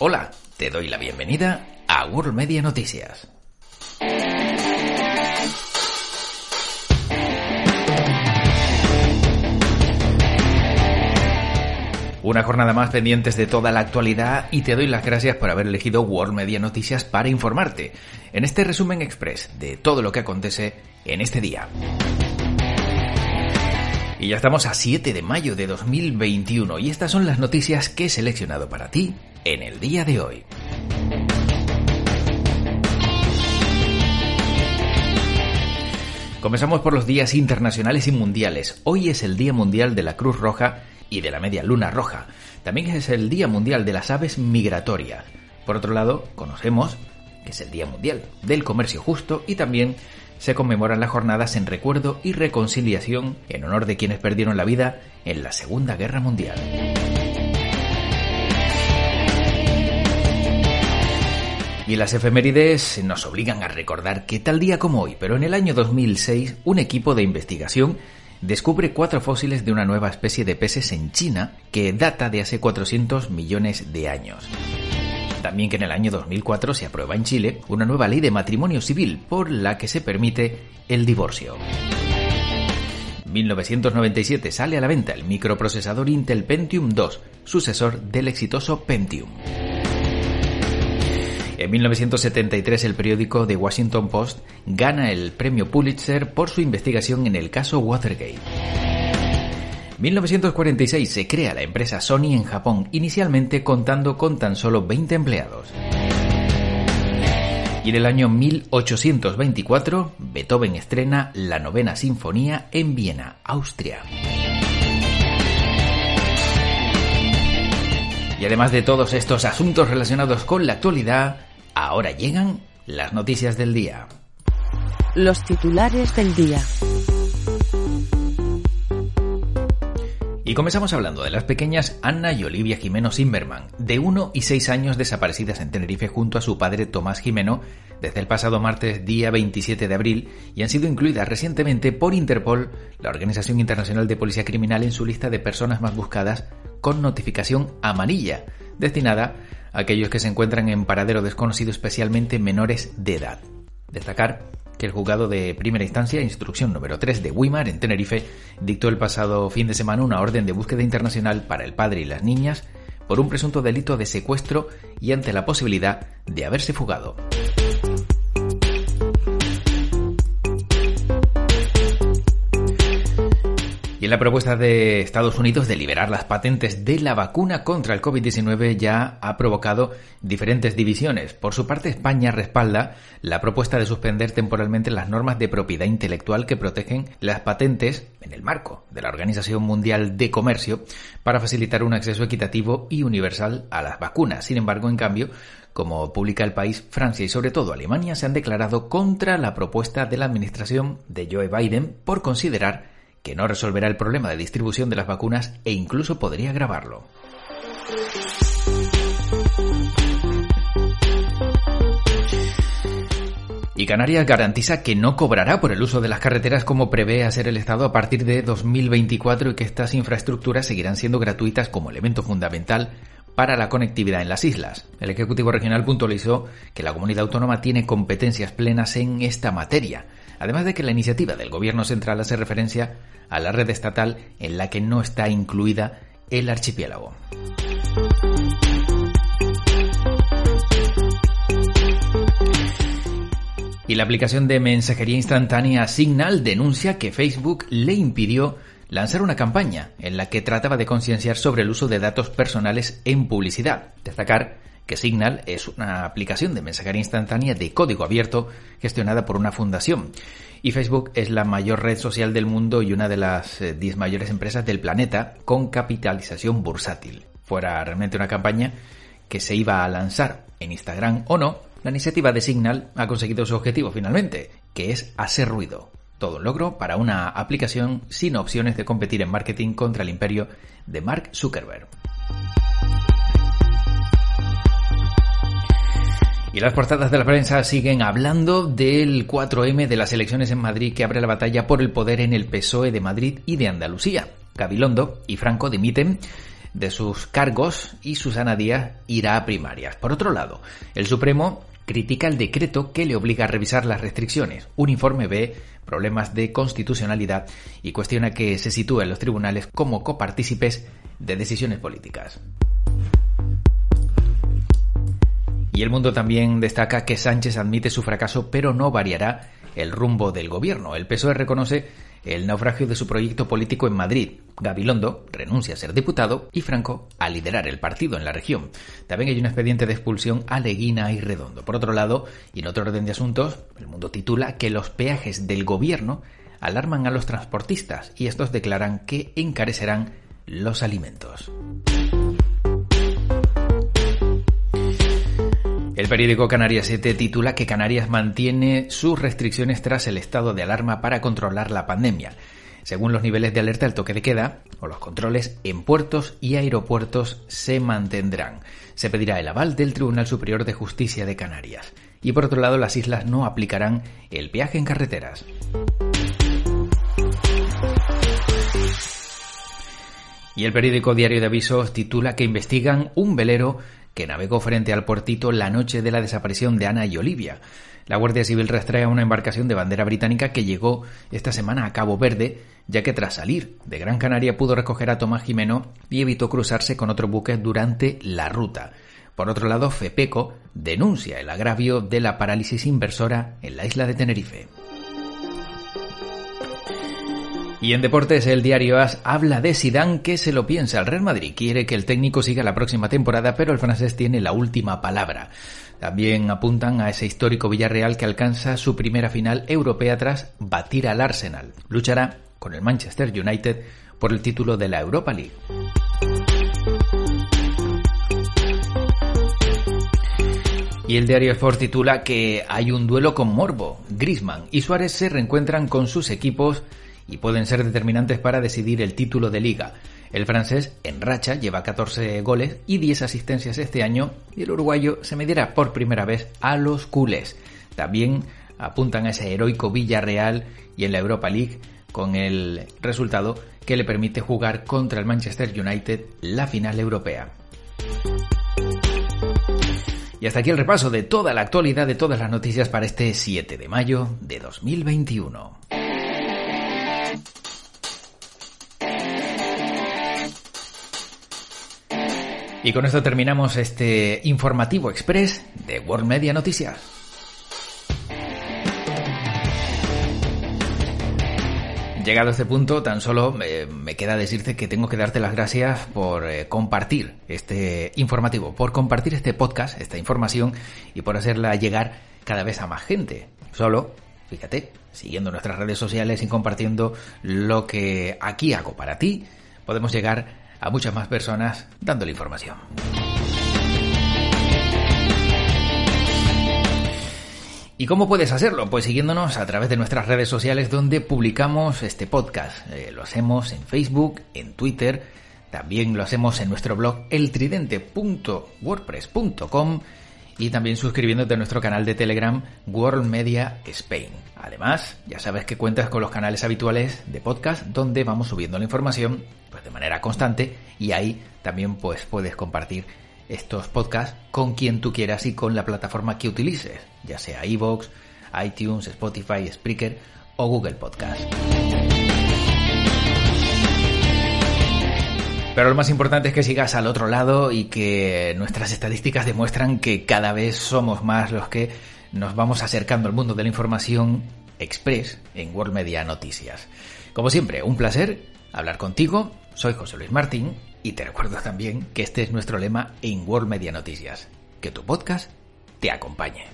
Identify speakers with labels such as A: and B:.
A: Hola, te doy la bienvenida a World Media Noticias. Una jornada más pendientes de toda la actualidad y te doy las gracias por haber elegido World Media Noticias para informarte en este resumen express de todo lo que acontece en este día. Y ya estamos a 7 de mayo de 2021 y estas son las noticias que he seleccionado para ti en el día de hoy. Comenzamos por los días internacionales y mundiales. Hoy es el Día Mundial de la Cruz Roja y de la Media Luna Roja. También es el Día Mundial de las Aves Migratorias. Por otro lado, conocemos que es el Día Mundial del Comercio Justo y también se conmemoran las jornadas en recuerdo y reconciliación en honor de quienes perdieron la vida en la Segunda Guerra Mundial. Y las efemérides nos obligan a recordar que tal día como hoy, pero en el año 2006, un equipo de investigación descubre cuatro fósiles de una nueva especie de peces en China que data de hace 400 millones de años. También que en el año 2004 se aprueba en Chile una nueva ley de matrimonio civil por la que se permite el divorcio. 1997 sale a la venta el microprocesador Intel Pentium 2, sucesor del exitoso Pentium. En 1973 el periódico The Washington Post gana el premio Pulitzer por su investigación en el caso Watergate. 1946 se crea la empresa Sony en Japón, inicialmente contando con tan solo 20 empleados. Y en el año 1824, Beethoven estrena la novena sinfonía en Viena, Austria. Y además de todos estos asuntos relacionados con la actualidad, ahora llegan las noticias del día.
B: Los titulares del día.
A: Y comenzamos hablando de las pequeñas Anna y Olivia Jimeno Zimmerman, de 1 y 6 años desaparecidas en Tenerife junto a su padre Tomás Jimeno desde el pasado martes día 27 de abril y han sido incluidas recientemente por Interpol, la Organización Internacional de Policía Criminal, en su lista de personas más buscadas con notificación amarilla, destinada aquellos que se encuentran en paradero desconocido, especialmente menores de edad. Destacar que el juzgado de primera instancia, instrucción número 3 de Wimar en Tenerife, dictó el pasado fin de semana una orden de búsqueda internacional para el padre y las niñas por un presunto delito de secuestro y ante la posibilidad de haberse fugado. Y la propuesta de Estados Unidos de liberar las patentes de la vacuna contra el COVID-19 ya ha provocado diferentes divisiones. Por su parte, España respalda la propuesta de suspender temporalmente las normas de propiedad intelectual que protegen las patentes en el marco de la Organización Mundial de Comercio para facilitar un acceso equitativo y universal a las vacunas. Sin embargo, en cambio, como publica el país, Francia y sobre todo Alemania se han declarado contra la propuesta de la administración de Joe Biden por considerar que no resolverá el problema de distribución de las vacunas e incluso podría agravarlo. Y Canarias garantiza que no cobrará por el uso de las carreteras como prevé hacer el Estado a partir de 2024 y que estas infraestructuras seguirán siendo gratuitas como elemento fundamental para la conectividad en las islas. El Ejecutivo Regional puntualizó que la comunidad autónoma tiene competencias plenas en esta materia, además de que la iniciativa del Gobierno central hace referencia a la red estatal en la que no está incluida el archipiélago. Y la aplicación de mensajería instantánea Signal denuncia que Facebook le impidió lanzar una campaña en la que trataba de concienciar sobre el uso de datos personales en publicidad. Destacar que Signal es una aplicación de mensajería instantánea de código abierto gestionada por una fundación. Y Facebook es la mayor red social del mundo y una de las 10 eh, mayores empresas del planeta con capitalización bursátil. Fuera realmente una campaña que se iba a lanzar en Instagram o no, la iniciativa de Signal ha conseguido su objetivo finalmente, que es hacer ruido. Todo un logro para una aplicación sin opciones de competir en marketing contra el imperio de Mark Zuckerberg. Y las portadas de la prensa siguen hablando del 4M de las elecciones en Madrid que abre la batalla por el poder en el PSOE de Madrid y de Andalucía. Gabilondo y Franco dimiten de sus cargos y Susana Díaz irá a primarias. Por otro lado, el Supremo critica el decreto que le obliga a revisar las restricciones. Un informe ve problemas de constitucionalidad y cuestiona que se sitúen los tribunales como copartícipes de decisiones políticas. Y el mundo también destaca que Sánchez admite su fracaso, pero no variará el rumbo del gobierno. El PSOE reconoce el naufragio de su proyecto político en Madrid. Gabilondo renuncia a ser diputado y Franco a liderar el partido en la región. También hay un expediente de expulsión a Leguina y Redondo. Por otro lado, y en otro orden de asuntos, el mundo titula que los peajes del gobierno alarman a los transportistas y estos declaran que encarecerán los alimentos. El periódico Canarias 7 titula que Canarias mantiene sus restricciones tras el estado de alarma para controlar la pandemia. Según los niveles de alerta, el toque de queda o los controles en puertos y aeropuertos se mantendrán. Se pedirá el aval del Tribunal Superior de Justicia de Canarias. Y por otro lado, las islas no aplicarán el viaje en carreteras. Y el periódico Diario de Avisos titula que investigan un velero que navegó frente al puertito la noche de la desaparición de Ana y Olivia. La Guardia Civil rastrea una embarcación de bandera británica que llegó esta semana a Cabo Verde, ya que tras salir de Gran Canaria pudo recoger a Tomás Jimeno y evitó cruzarse con otro buque durante la ruta. Por otro lado, FEPECO denuncia el agravio de la parálisis inversora en la isla de Tenerife. Y en deportes, el diario AS habla de Zidane que se lo piensa. El Real Madrid quiere que el técnico siga la próxima temporada, pero el francés tiene la última palabra. También apuntan a ese histórico Villarreal que alcanza su primera final europea tras batir al Arsenal. Luchará con el Manchester United por el título de la Europa League. Y el diario Sport titula que hay un duelo con Morbo. Grisman y Suárez se reencuentran con sus equipos y pueden ser determinantes para decidir el título de liga. El francés, en racha, lleva 14 goles y 10 asistencias este año y el uruguayo se medirá por primera vez a los culés. También apuntan a ese heroico Villarreal y en la Europa League con el resultado que le permite jugar contra el Manchester United la final europea. Y hasta aquí el repaso de toda la actualidad de todas las noticias para este 7 de mayo de 2021. Y con esto terminamos este informativo express de World Media Noticias. Llegado a este punto, tan solo eh, me queda decirte que tengo que darte las gracias por eh, compartir este informativo, por compartir este podcast, esta información y por hacerla llegar cada vez a más gente. Solo, fíjate, siguiendo nuestras redes sociales y compartiendo lo que aquí hago para ti, podemos llegar a muchas más personas dándole información. ¿Y cómo puedes hacerlo? Pues siguiéndonos a través de nuestras redes sociales donde publicamos este podcast. Eh, lo hacemos en Facebook, en Twitter, también lo hacemos en nuestro blog eltridente.wordpress.com y también suscribiéndote a nuestro canal de Telegram World Media Spain. Además, ya sabes que cuentas con los canales habituales de podcast donde vamos subiendo la información pues, de manera constante y ahí también pues, puedes compartir estos podcasts con quien tú quieras y con la plataforma que utilices, ya sea iVoox, iTunes, Spotify, Spreaker o Google Podcast. Pero lo más importante es que sigas al otro lado y que nuestras estadísticas demuestran que cada vez somos más los que nos vamos acercando al mundo de la información express en World Media Noticias. Como siempre, un placer hablar contigo. Soy José Luis Martín y te recuerdo también que este es nuestro lema en World Media Noticias. Que tu podcast te acompañe.